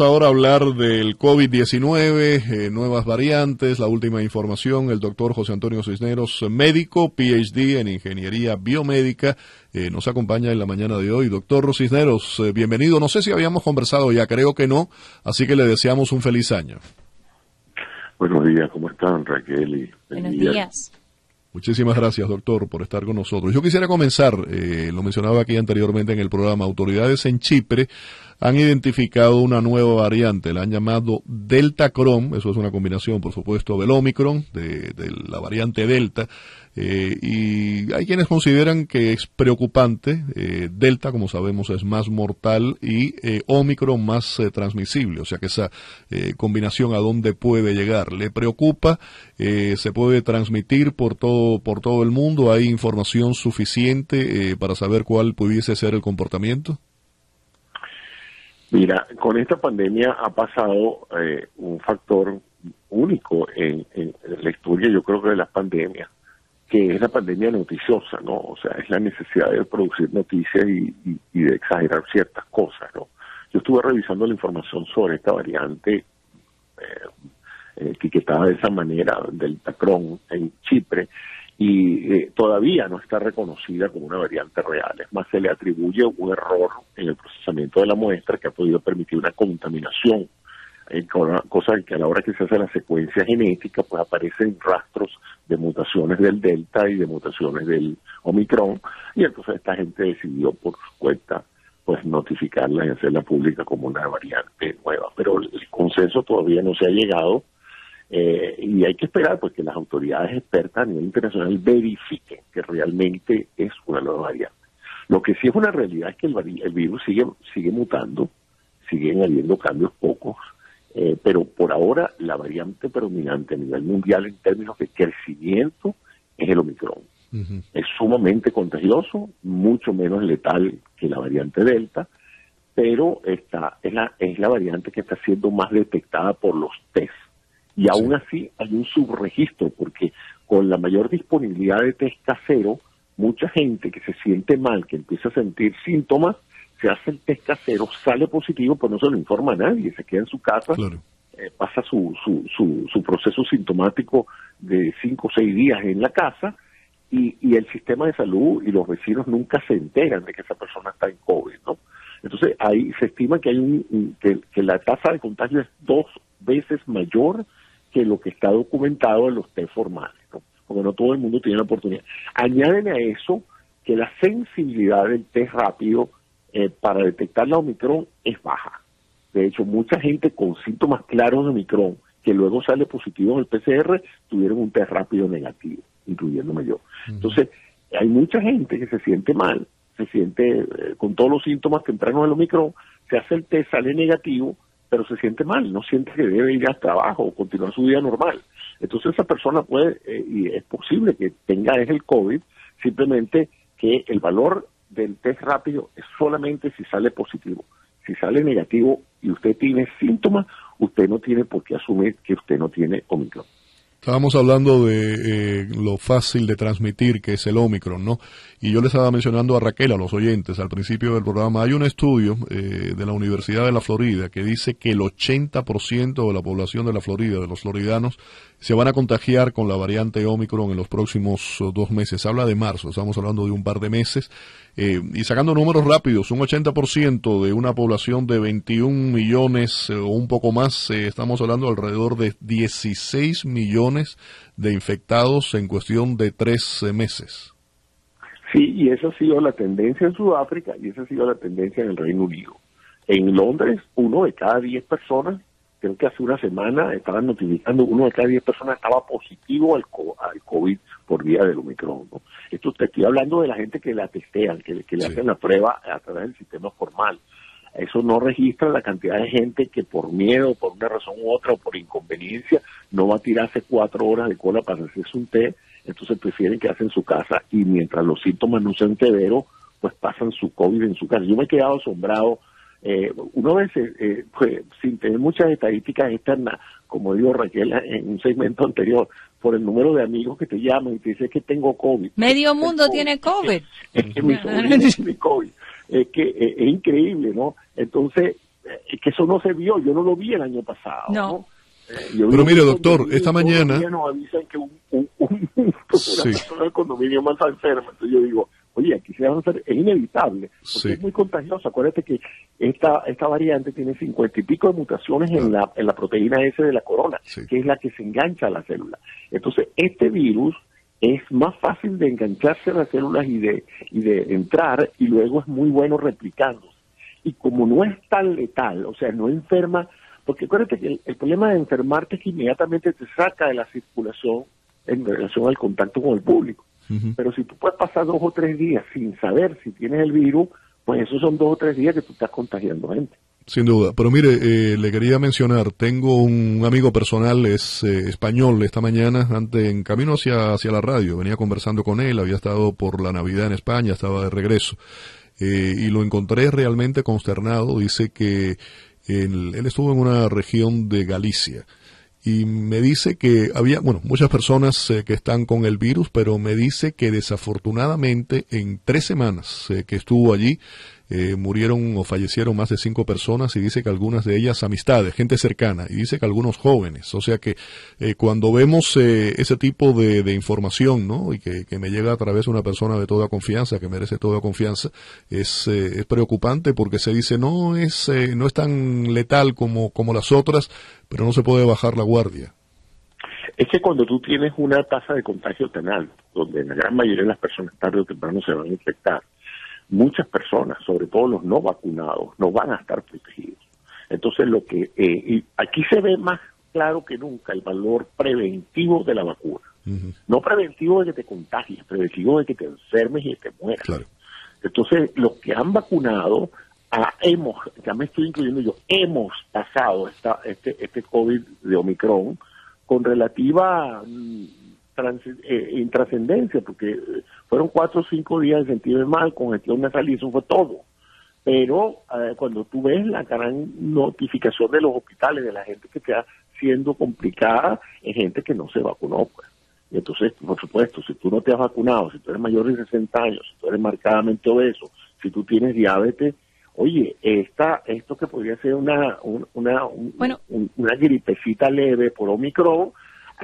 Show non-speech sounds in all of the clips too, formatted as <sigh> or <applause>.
ahora a hablar del COVID-19, eh, nuevas variantes, la última información. El doctor José Antonio Cisneros, médico, PhD en Ingeniería Biomédica, eh, nos acompaña en la mañana de hoy. Doctor Cisneros, eh, bienvenido. No sé si habíamos conversado ya, creo que no, así que le deseamos un feliz año. Buenos días, ¿cómo están Raquel? Y Buenos días. Muchísimas gracias, doctor, por estar con nosotros. Yo quisiera comenzar, lo mencionaba aquí anteriormente en el programa, autoridades en Chipre han identificado una nueva variante, la han llamado Delta Chrome, eso es una combinación, por supuesto, del Omicron, de, la variante Delta, eh, y hay quienes consideran que es preocupante, eh, Delta, como sabemos, es más mortal y eh, Omicron más transmisible, o sea que esa combinación a dónde puede llegar. ¿Le preocupa? ¿Se puede transmitir por todo, por todo el mundo? ¿Hay información suficiente para saber cuál pudiese ser el comportamiento? Mira, con esta pandemia ha pasado eh, un factor único en, la historia, yo creo que de las pandemias, que es la pandemia noticiosa, ¿no? O sea, es la necesidad de producir noticias y, de exagerar ciertas cosas, ¿no? Yo estuve revisando la información sobre esta variante eh, etiquetada de esa manera, del Tacrón en Chipre, y eh, todavía no está reconocida como una variante real. Es más, se le atribuye un error en el procesamiento de la muestra que ha podido permitir una contaminación, eh, cosa que a la hora que se hace la secuencia genética, pues aparecen rastros de mutaciones del delta y de mutaciones del omicron, y entonces esta gente decidió por su cuenta pues notificarla y hacerla pública como una variante nueva. Pero el consenso todavía no se ha llegado eh, y hay que esperar porque las autoridades expertas a nivel internacional verifiquen que realmente es una nueva variante. Lo que sí es una realidad es que el, el virus sigue, sigue mutando, siguen habiendo cambios pocos, eh, pero por ahora la variante predominante a nivel mundial en términos de crecimiento es el Omicron. Es sumamente contagioso, mucho menos letal que la variante Delta, pero esta es la, es la variante que está siendo más detectada por los test y aún así hay un subregistro, porque con la mayor disponibilidad de test casero, mucha gente que se siente mal, que empieza a sentir síntomas, se hace el test casero, sale positivo, pero no se lo informa a nadie, se queda en su casa, eh, pasa su, su, su, su, proceso sintomático de cinco o seis días en la casa y, y el sistema de salud y los vecinos nunca se enteran de que esa persona está en COVID, ¿no? Entonces ahí se estima que hay un, que, que la tasa de contagio es dos veces mayor que lo que está documentado en los test formales, ¿no? porque no todo el mundo tiene la oportunidad. Añaden a eso que la sensibilidad del test rápido eh, para detectar la Omicron es baja. De hecho, mucha gente con síntomas claros de Omicron que luego sale positivo en el PCR tuvieron un test rápido negativo, incluyéndome yo. Entonces, hay mucha gente que se siente mal, se siente eh, con todos los síntomas tempranos del Omicron, se hace el test, sale negativo, pero se siente mal, no siente que debe ir al trabajo o continuar su vida normal. Entonces esa persona puede, eh, y es posible que tenga es el COVID, simplemente que el valor del test rápido es solamente si sale positivo. Si sale negativo y usted tiene síntomas, usted no tiene por qué asumir que usted no tiene Omicron. Estábamos hablando de eh, lo fácil de transmitir que es el Omicron, ¿no? Y yo le estaba mencionando a Raquel, a los oyentes, al principio del programa, hay un estudio eh, de la Universidad de la Florida que dice que el 80% de la población de la Florida, de los floridanos, se van a contagiar con la variante Omicron en los próximos uh, dos meses. Habla de marzo, estamos hablando de un par de meses. Eh, y sacando números rápidos, un 80% de una población de 21 millones eh, o un poco más, eh, estamos hablando alrededor de 16 millones de infectados en cuestión de tres meses. Sí, y esa ha sido la tendencia en Sudáfrica y esa ha sido la tendencia en el Reino Unido. En Londres, uno de cada diez personas creo que hace una semana estaban notificando uno de cada diez personas estaba positivo al, COVID por vía del Omicron. Esto te estoy hablando de la gente que la testean, que, le hacen la prueba a través del sistema formal. Eso no registra la cantidad de gente que por miedo, por una razón u otra o por inconveniencia no va a tirarse cuatro horas de cola para hacerse un té, entonces prefieren quedarse en su casa y mientras los síntomas no sean severos, pues pasan su COVID en su casa. Yo me he quedado asombrado eh, uno veces, eh, pues, sin tener muchas estadísticas externas, como dijo Raquel en un segmento anterior, por el número de amigos que te llaman y te dicen que tengo COVID. Medio mundo tiene COVID. Es, que mi <laughs> sobrino tiene COVID. Es que eh, es, increíble, ¿no? Entonces, es que eso no se vio, yo no lo vi el año pasado. No. Eh, Pero mire, doctor, esta mañana... Nos avisan que un, un, un, una persona del condominio más enferma. Entonces yo digo, oye, aquí se va a hacer, es inevitable, porque es muy contagioso. Acuérdate que esta, esta variante tiene cincuenta y pico de mutaciones en, la, en la proteína S de la corona, que es la que se engancha a la célula. Entonces, este virus es más fácil de engancharse a las células y de, y de entrar, y luego es muy bueno replicándose. Y como no es tan letal, o sea, no enferma porque acuérdate que el, problema de enfermarte es que inmediatamente te saca de la circulación en relación al contacto con el público. Pero si tú puedes pasar dos o tres días sin saber si tienes el virus, pues esos son dos o tres días que tú estás contagiando gente. Sin duda, pero mire, eh, le quería mencionar, tengo un amigo personal, es eh, español, esta mañana, antes en camino hacia, hacia la radio, venía conversando con él, había estado por la Navidad en España, estaba de regreso, eh, y lo encontré realmente consternado, dice que él, estuvo en una región de Galicia. Y me dice que había, bueno, muchas personas eh, que están con el virus, pero me dice que desafortunadamente en tres semanas eh, que estuvo allí, eh, murieron o fallecieron más de cinco personas y dice que algunas de ellas amistades, gente cercana, y dice que algunos jóvenes. O sea que eh, cuando vemos eh, ese tipo de, información, ¿no? Y que, me llega a través de una persona de toda confianza, que merece toda confianza, es, es preocupante porque se dice no es, no es tan letal como, como las otras, pero no se puede bajar la guardia. Es que cuando tú tienes una tasa de contagio tan alta, donde la gran mayoría de las personas tarde o temprano se van a infectar, muchas personas, sobre todo los no vacunados, no van a estar protegidos. Entonces, lo que eh, aquí se ve más claro que nunca el valor preventivo de la vacuna. No preventivo de que te contagies, preventivo de que te enfermes y te mueras. Entonces, los que han vacunado, ah, hemos, ya me estoy incluyendo yo, hemos pasado esta, este, este COVID de Omicron con relativa mm, eh, intrascendencia, porque fueron cuatro o cinco días de sentirme mal, con gestión nasal y eso fue todo. Pero eh, cuando tú ves la gran notificación de los hospitales, de la gente que está siendo complicada, es gente que no se vacunó. Pues. Y entonces, por supuesto, si tú no te has vacunado, si tú eres mayor de 60 años, si tú eres marcadamente obeso, si tú tienes diabetes, oye, esta, esto que podría ser una, una, una gripecita leve por Omicron,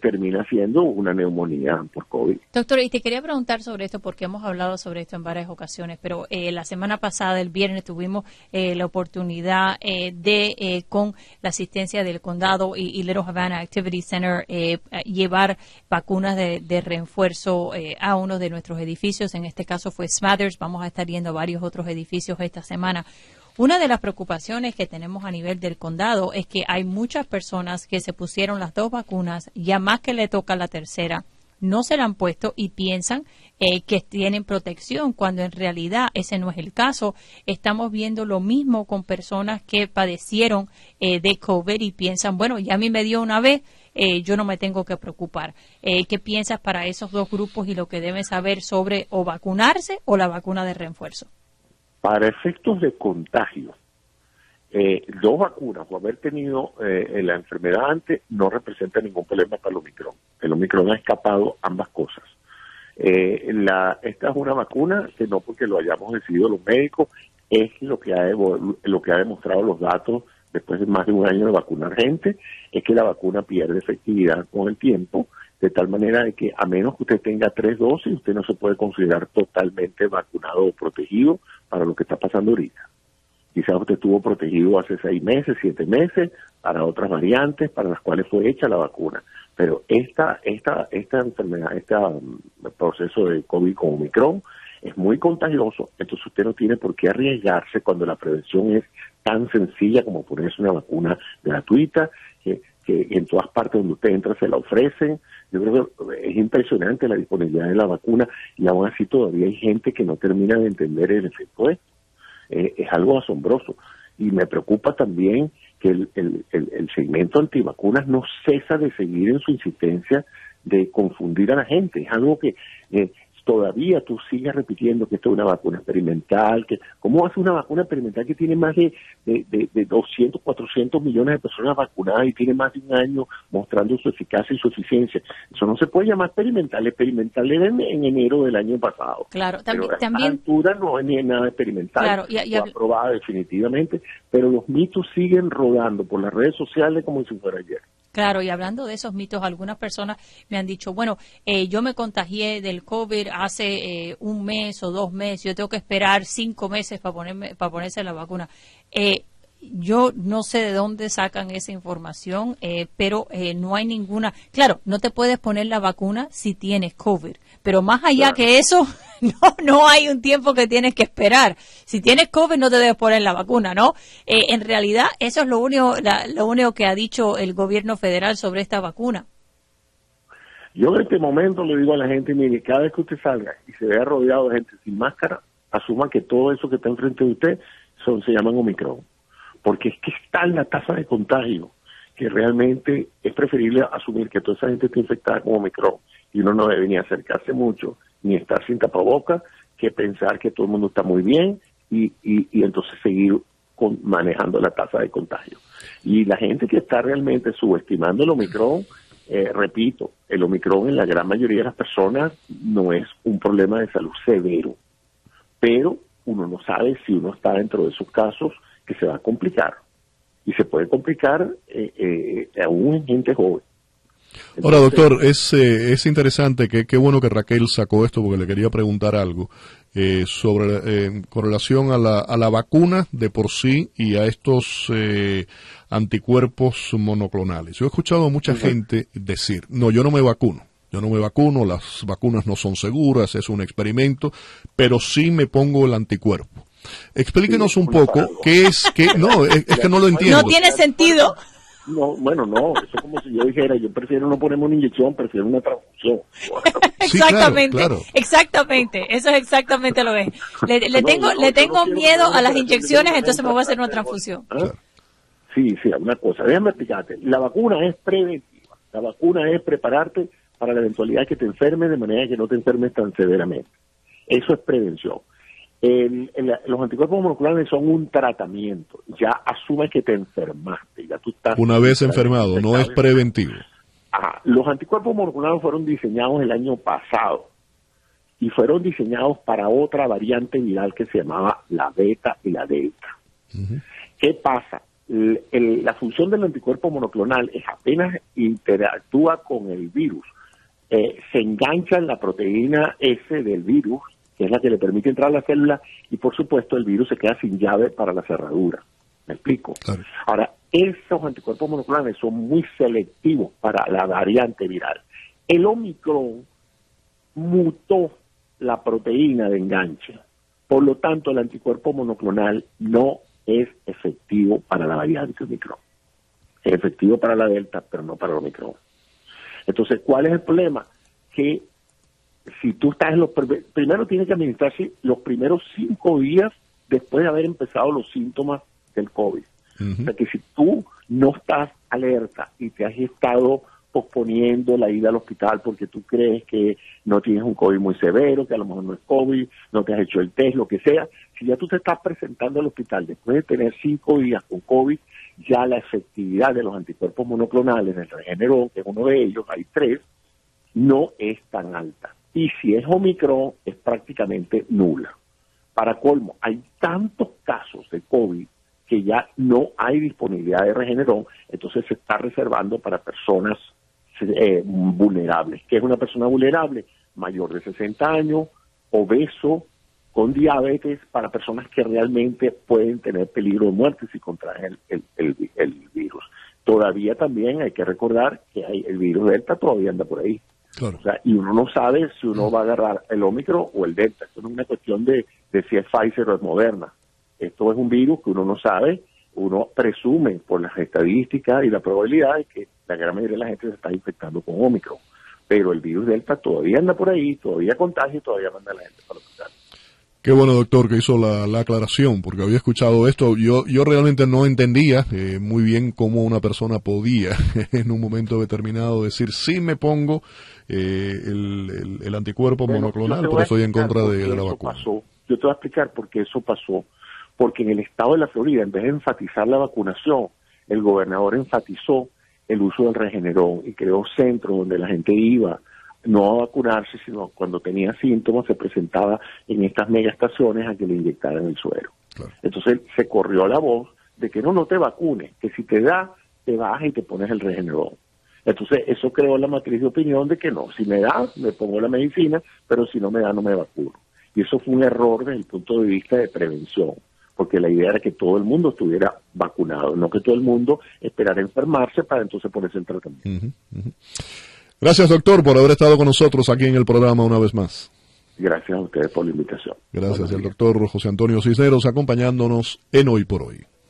termina siendo una neumonía por COVID. Doctor, y te quería preguntar sobre esto porque hemos hablado sobre esto en varias ocasiones, pero eh, la semana pasada, el viernes, tuvimos eh, la oportunidad eh, de, con la asistencia del condado y, Little Havana Activity Center, llevar vacunas de, de refuerzo a uno de nuestros edificios. En este caso fue Smathers. Vamos a estar yendo a varios otros edificios esta semana. Una de las preocupaciones que tenemos a nivel del condado es que hay muchas personas que se pusieron las dos vacunas, ya más que le toca la tercera, no se la han puesto y piensan eh, que tienen protección, cuando en realidad ese no es el caso. Estamos viendo lo mismo con personas que padecieron eh, de COVID y piensan, bueno, ya a mí me dio una vez, eh, yo no me tengo que preocupar. ¿Qué piensas para esos dos grupos y lo que deben saber sobre o vacunarse o la vacuna de refuerzo? Para efectos de contagio, eh, dos vacunas o haber tenido eh, la enfermedad antes no representa ningún problema para el Omicron. El Omicron ha escapado ambas cosas. Eh, la, esta es una vacuna que no porque lo hayamos decidido los médicos, es lo que, ha, lo que ha demostrado los datos después de más de un año de vacunar gente, es que la vacuna pierde efectividad con el tiempo de tal manera de que a menos que usted tenga tres dosis, usted no se puede considerar totalmente vacunado o protegido para lo que está pasando ahorita. Quizás usted estuvo protegido hace seis meses, siete meses, para otras variantes para las cuales fue hecha la vacuna. Pero esta, esta, esta enfermedad, este proceso de COVID con Omicron es muy contagioso, entonces usted no tiene por qué arriesgarse cuando la prevención es tan sencilla como ponerse una vacuna gratuita, que, en todas partes donde usted entra se la ofrecen, yo creo que es impresionante la disponibilidad de la vacuna y aún así todavía hay gente que no termina de entender el efecto de eh, es algo asombroso. Y me preocupa también que el, el, segmento antivacunas no cesa de seguir en su insistencia de confundir a la gente. Es algo que eh, todavía tú sigues repitiendo que esto es una vacuna experimental, que ¿cómo hace una vacuna experimental que tiene más de, de, de, 200, 400 millones de personas vacunadas y tiene más de un año mostrando su eficacia y su eficiencia? Eso no se puede llamar experimental, experimental era en, enero del año pasado. Claro, también... Pero a también... altura no es ni nada experimental, claro, y, y, aprobada definitivamente, pero los mitos siguen rodando por las redes sociales como si fuera ayer. Claro, y hablando de esos mitos, algunas personas me han dicho, bueno, eh, yo me contagié del COVID hace eh, un mes o dos meses, yo tengo que esperar cinco meses para, ponerme, para ponerse la vacuna. Eh, yo no sé de dónde sacan esa información, eh, pero eh, no hay ninguna. Claro, no te puedes poner la vacuna si tienes COVID, pero más allá que eso, <laughs> no, no hay un tiempo que tienes que esperar. Si tienes COVID, no te debes poner la vacuna, ¿no? Eh, en realidad, eso es lo único, lo único que ha dicho el gobierno federal sobre esta vacuna. Yo en este momento le digo a la gente, mire, cada vez que usted salga y se vea rodeado de gente sin máscara, asuma que todo eso que está enfrente de usted son, se llaman Omicron porque es que está en la tasa de contagio que realmente es preferible asumir que toda esa gente está infectada con Omicron y uno no debe ni acercarse mucho ni estar sin tapaboca que pensar que todo el mundo está muy bien y, y, entonces seguir con, manejando la tasa de contagio. Y la gente que está realmente subestimando el Omicron, eh, repito, el Omicron en la gran mayoría de las personas no es un problema de salud severo, pero uno no sabe si uno está dentro de esos casos que se va a complicar. Y se puede complicar eh, eh, aún en gente joven. Ahora, doctor, es, eh, es interesante, que qué bueno que Raquel sacó esto porque le quería preguntar algo eh, sobre eh, con relación a la, a la vacuna de por sí y a estos anticuerpos monoclonales. Yo he escuchado a mucha gente decir, no, yo no me vacuno, yo no me vacuno, las vacunas no son seguras, es un experimento, pero sí me pongo el anticuerpo. Explíquenos un poco qué es, que no, <laughs> es, que no lo entiendo. No tiene sentido. No, bueno, no, eso es como si yo dijera, yo prefiero no ponerme una inyección, prefiero una transfusión. <laughs> exactamente, exactamente, eso es exactamente lo que es. Le, tengo, le tengo miedo a las inyecciones, entonces me voy a hacer una transfusión. ¿Ah? Sí, sí, una cosa, déjame explicarte, la vacuna es preventiva, la vacuna es prepararte para la eventualidad que te enfermes de manera que no te enfermes tan severamente. Eso es prevención los anticuerpos monoclonales son un tratamiento. Ya asume que te enfermaste. Ya tú estás Una vez enfermado, no es preventivo. Los anticuerpos monoclonales fueron diseñados el año pasado y fueron diseñados para otra variante viral que se llamaba la beta y la delta. ¿Qué pasa? la función del anticuerpo monoclonal es apenas interactúa con el virus, eh, se engancha en la proteína S del virus que es la que le permite entrar a la célula, y por supuesto el virus se queda sin llave para la cerradura. ¿Me explico? Ahora, esos anticuerpos monoclonales son muy selectivos para la variante viral. El Omicron mutó la proteína de enganche. Por lo tanto, el anticuerpo monoclonal no es efectivo para la variante Omicron. Es efectivo para la Delta, pero no para el Omicron. Entonces, ¿cuál es el problema? Que si tú estás en los primero tienes que administrarse los primeros cinco días después de haber empezado los síntomas del COVID. O sea que si tú no estás alerta y te has estado posponiendo la ida al hospital porque tú crees que no tienes un COVID muy severo, que a lo mejor no es COVID, no te has hecho el test, lo que sea, si ya tú te estás presentando al hospital después de tener cinco días con COVID, ya la efectividad de los anticuerpos monoclonales del Regeneron, que es uno de ellos, hay tres, no es tan alta y si es Omicron es prácticamente nula. Para colmo, hay tantos casos de COVID que ya no hay disponibilidad de Regeneron, entonces se está reservando para personas eh, vulnerables. ¿Qué es una persona vulnerable? Mayor de 60 años, obeso, con diabetes, para personas que realmente pueden tener peligro de muerte si contraen el, el virus. Todavía también hay que recordar que hay, el virus Delta todavía anda por ahí y uno no sabe si uno va a agarrar el Omicron o el Delta. Esto no es una cuestión de, si es Pfizer o es Moderna. Esto es un virus que uno no sabe, uno presume por las estadísticas y la probabilidad de que la gran mayoría de la gente se está infectando con Omicron. Pero el virus Delta todavía anda por ahí, todavía contagia y todavía manda a la gente para el. Qué bueno, doctor, que hizo la, aclaración, porque había escuchado esto. Yo, yo realmente no entendía eh, muy bien cómo una persona podía <laughs> en un momento determinado decir, sí me pongo eh, el, anticuerpo monoclonal, pero estoy en contra de, la vacuna. Pasó. Yo te voy a explicar por qué eso pasó. Porque en el estado de la Florida, en vez de enfatizar la vacunación, el gobernador enfatizó el uso del regenerón y creó centros donde la gente iba no a vacunarse, sino cuando tenía síntomas se presentaba en estas megaestaciones a que le inyectaran el suero. Entonces se corrió la voz de que no, no te vacunes, que si te da, te bajas y te pones el regenerón. Entonces eso creó la matriz de opinión de que no, si me da, me pongo la medicina, pero si no me da, no me vacuno. Y eso fue un error desde el punto de vista de prevención, porque la idea era que todo el mundo estuviera vacunado, no que todo el mundo esperara enfermarse para entonces ponerse el tratamiento. Gracias, doctor, por haber estado con nosotros aquí en el programa una vez más. Gracias a ustedes por la invitación. Gracias, el doctor José Antonio Cisneros acompañándonos en Hoy por Hoy.